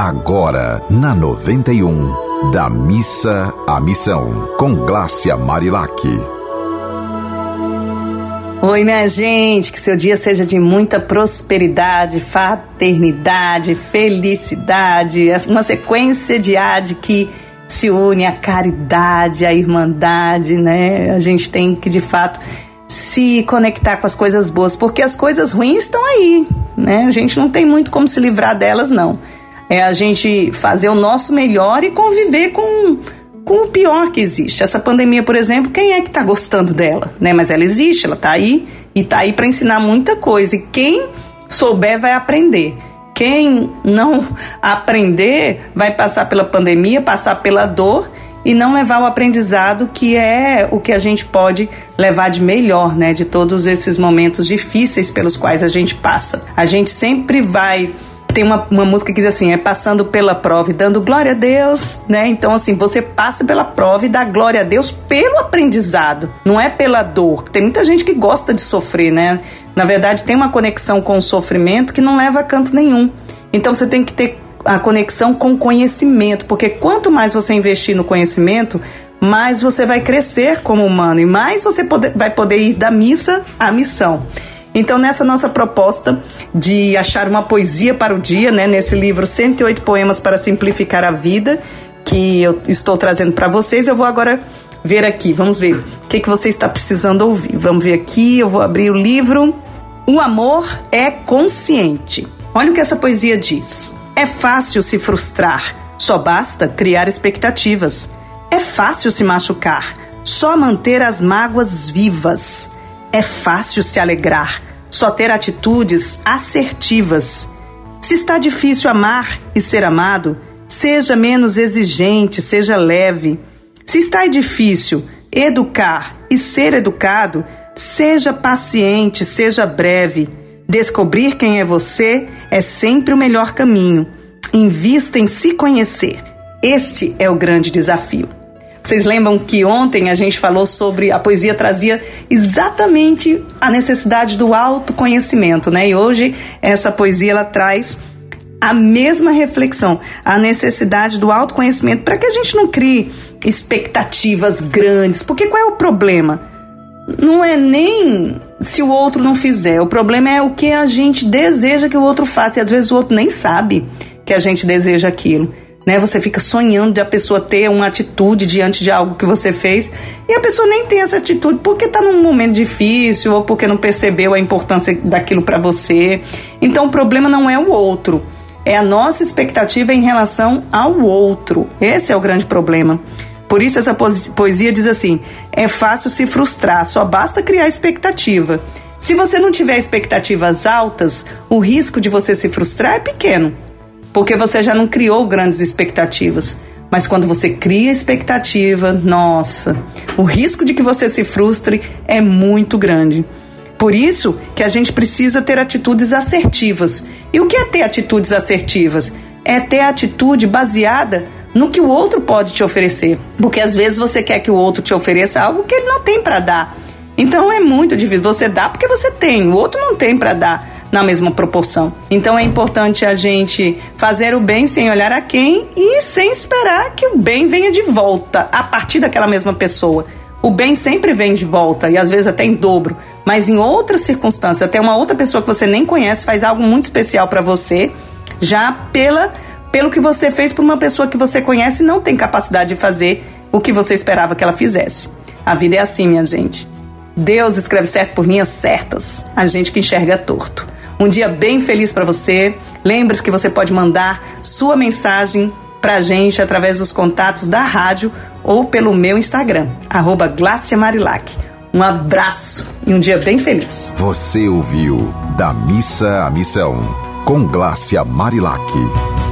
Agora, na 91, da missa à missão, com Glácia Marilac. Oi, minha gente, que seu dia seja de muita prosperidade, fraternidade, felicidade, uma sequência de ad que se une à caridade, à irmandade, né? A gente tem que de fato se conectar com as coisas boas, porque as coisas ruins estão aí, né? A gente não tem muito como se livrar delas, não. É a gente fazer o nosso melhor e conviver com, com o pior que existe. Essa pandemia, por exemplo, quem é que está gostando dela, né? Mas ela existe, ela está aí e está aí para ensinar muita coisa. E quem souber vai aprender. Quem não aprender vai passar pela pandemia, passar pela dor e não levar o aprendizado que é o que a gente pode levar de melhor, né, de todos esses momentos difíceis pelos quais a gente passa. A gente sempre vai tem uma, uma música que diz assim, é passando pela prova e dando glória a Deus, né? Então, assim, você passa pela prova e dá glória a Deus pelo aprendizado, não é pela dor. Tem muita gente que gosta de sofrer, né? Na verdade, tem uma conexão com o sofrimento que não leva a canto nenhum. Então, você tem que ter a conexão com o conhecimento, porque quanto mais você investir no conhecimento, mais você vai crescer como humano e mais você pode, vai poder ir da missa à missão. Então, nessa nossa proposta de achar uma poesia para o dia, né, nesse livro 108 Poemas para Simplificar a Vida, que eu estou trazendo para vocês, eu vou agora ver aqui. Vamos ver o que, que você está precisando ouvir. Vamos ver aqui, eu vou abrir o livro. O amor é consciente. Olha o que essa poesia diz. É fácil se frustrar, só basta criar expectativas. É fácil se machucar, só manter as mágoas vivas. É fácil se alegrar, só ter atitudes assertivas. Se está difícil amar e ser amado, seja menos exigente, seja leve. Se está difícil educar e ser educado, seja paciente, seja breve. Descobrir quem é você é sempre o melhor caminho. Invista em se conhecer. Este é o grande desafio. Vocês lembram que ontem a gente falou sobre a poesia trazia exatamente a necessidade do autoconhecimento, né? E hoje essa poesia ela traz a mesma reflexão, a necessidade do autoconhecimento para que a gente não crie expectativas grandes. Porque qual é o problema? não é nem se o outro não fizer. O problema é o que a gente deseja que o outro faça. E às vezes o outro nem sabe que a gente deseja aquilo. Né? Você fica sonhando de a pessoa ter uma atitude diante de algo que você fez e a pessoa nem tem essa atitude porque está num momento difícil ou porque não percebeu a importância daquilo para você. Então o problema não é o outro, é a nossa expectativa em relação ao outro. Esse é o grande problema. Por isso essa poesia diz assim: é fácil se frustrar, só basta criar expectativa. Se você não tiver expectativas altas, o risco de você se frustrar é pequeno, porque você já não criou grandes expectativas. Mas quando você cria expectativa, nossa, o risco de que você se frustre é muito grande. Por isso que a gente precisa ter atitudes assertivas. E o que é ter atitudes assertivas? É ter atitude baseada no que o outro pode te oferecer. Porque às vezes você quer que o outro te ofereça algo que ele não tem para dar. Então é muito difícil. Você dá porque você tem, o outro não tem para dar na mesma proporção. Então é importante a gente fazer o bem sem olhar a quem e sem esperar que o bem venha de volta a partir daquela mesma pessoa. O bem sempre vem de volta e às vezes até em dobro, mas em outras circunstâncias, até uma outra pessoa que você nem conhece faz algo muito especial para você, já pela pelo que você fez por uma pessoa que você conhece e não tem capacidade de fazer o que você esperava que ela fizesse. A vida é assim, minha gente. Deus escreve certo por linhas certas, a gente que enxerga torto. Um dia bem feliz para você. Lembre-se que você pode mandar sua mensagem para a gente através dos contatos da rádio ou pelo meu Instagram, arroba Marilac. Um abraço e um dia bem feliz. Você ouviu Da Missa à Missão, com Glácia Marilac.